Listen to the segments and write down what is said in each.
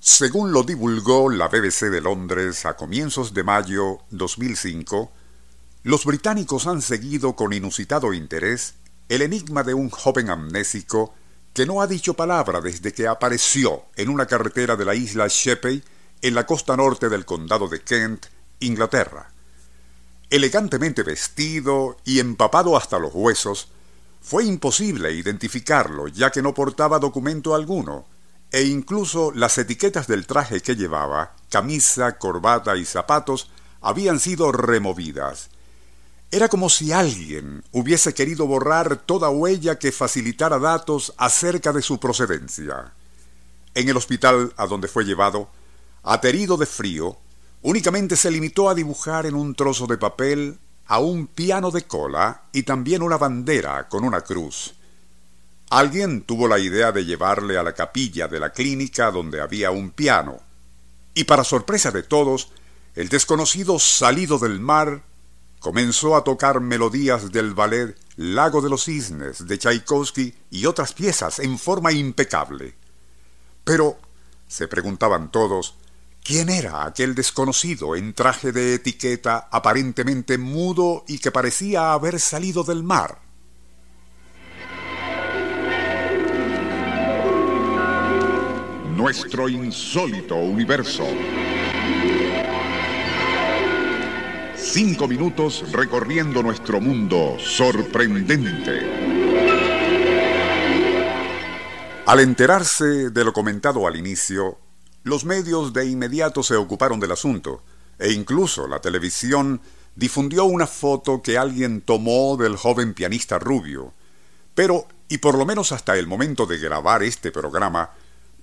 Según lo divulgó la BBC de Londres a comienzos de mayo 2005, los británicos han seguido con inusitado interés el enigma de un joven amnésico que no ha dicho palabra desde que apareció en una carretera de la isla Sheppey en la costa norte del condado de Kent, Inglaterra. Elegantemente vestido y empapado hasta los huesos, fue imposible identificarlo ya que no portaba documento alguno, e incluso las etiquetas del traje que llevaba, camisa, corbata y zapatos, habían sido removidas. Era como si alguien hubiese querido borrar toda huella que facilitara datos acerca de su procedencia. En el hospital a donde fue llevado, aterido de frío, únicamente se limitó a dibujar en un trozo de papel a un piano de cola y también una bandera con una cruz. Alguien tuvo la idea de llevarle a la capilla de la clínica donde había un piano, y para sorpresa de todos, el desconocido salido del mar comenzó a tocar melodías del ballet Lago de los Cisnes de Tchaikovsky y otras piezas en forma impecable. Pero, se preguntaban todos, ¿quién era aquel desconocido en traje de etiqueta aparentemente mudo y que parecía haber salido del mar? Nuestro insólito universo. Cinco minutos recorriendo nuestro mundo sorprendente. Al enterarse de lo comentado al inicio, los medios de inmediato se ocuparon del asunto, e incluso la televisión difundió una foto que alguien tomó del joven pianista rubio. Pero, y por lo menos hasta el momento de grabar este programa,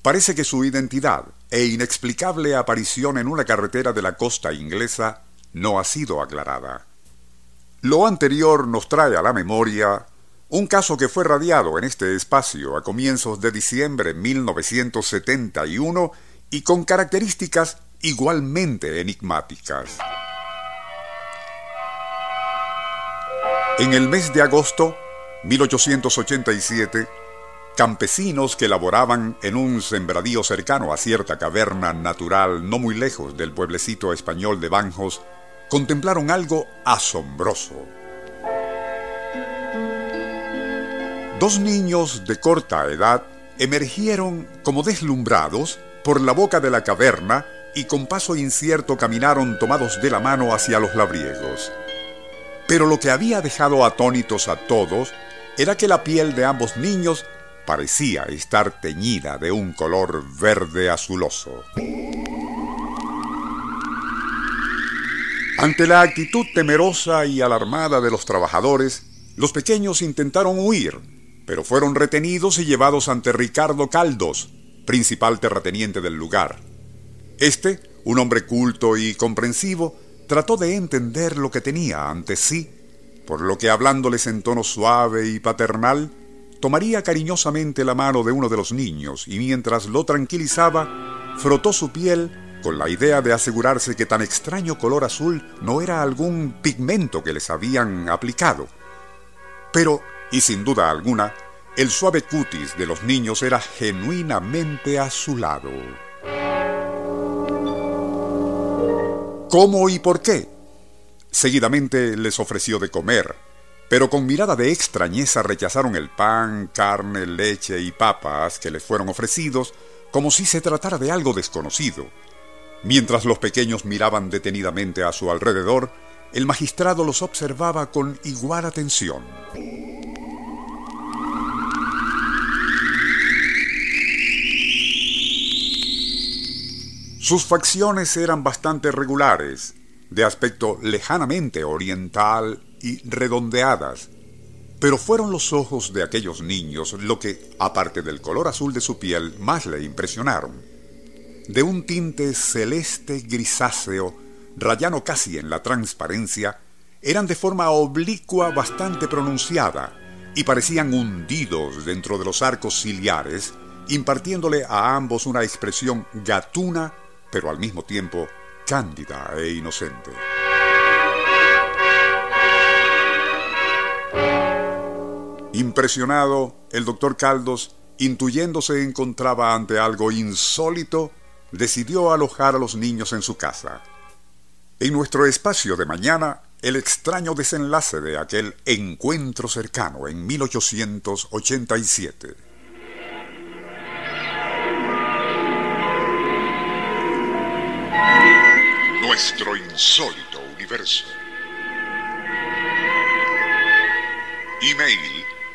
Parece que su identidad e inexplicable aparición en una carretera de la costa inglesa no ha sido aclarada. Lo anterior nos trae a la memoria un caso que fue radiado en este espacio a comienzos de diciembre de 1971 y con características igualmente enigmáticas. En el mes de agosto 1887, Campesinos que laboraban en un sembradío cercano a cierta caverna natural no muy lejos del pueblecito español de Banjos contemplaron algo asombroso. Dos niños de corta edad emergieron como deslumbrados por la boca de la caverna y con paso incierto caminaron tomados de la mano hacia los labriegos. Pero lo que había dejado atónitos a todos era que la piel de ambos niños parecía estar teñida de un color verde azuloso. Ante la actitud temerosa y alarmada de los trabajadores, los pequeños intentaron huir, pero fueron retenidos y llevados ante Ricardo Caldos, principal terrateniente del lugar. Este, un hombre culto y comprensivo, trató de entender lo que tenía ante sí, por lo que hablándoles en tono suave y paternal, tomaría cariñosamente la mano de uno de los niños y mientras lo tranquilizaba, frotó su piel con la idea de asegurarse que tan extraño color azul no era algún pigmento que les habían aplicado. Pero, y sin duda alguna, el suave cutis de los niños era genuinamente azulado. ¿Cómo y por qué? Seguidamente les ofreció de comer, pero con mirada de extrañeza rechazaron el pan, carne, leche y papas que les fueron ofrecidos, como si se tratara de algo desconocido. Mientras los pequeños miraban detenidamente a su alrededor, el magistrado los observaba con igual atención. Sus facciones eran bastante regulares, de aspecto lejanamente oriental y redondeadas, pero fueron los ojos de aquellos niños lo que, aparte del color azul de su piel, más le impresionaron. De un tinte celeste grisáceo, rayano casi en la transparencia, eran de forma oblicua bastante pronunciada y parecían hundidos dentro de los arcos ciliares, impartiéndole a ambos una expresión gatuna pero al mismo tiempo cándida e inocente. Impresionado, el doctor Caldos, intuyendo se encontraba ante algo insólito, decidió alojar a los niños en su casa. En nuestro espacio de mañana, el extraño desenlace de aquel encuentro cercano en 1887. Nuestro insólito universo. Email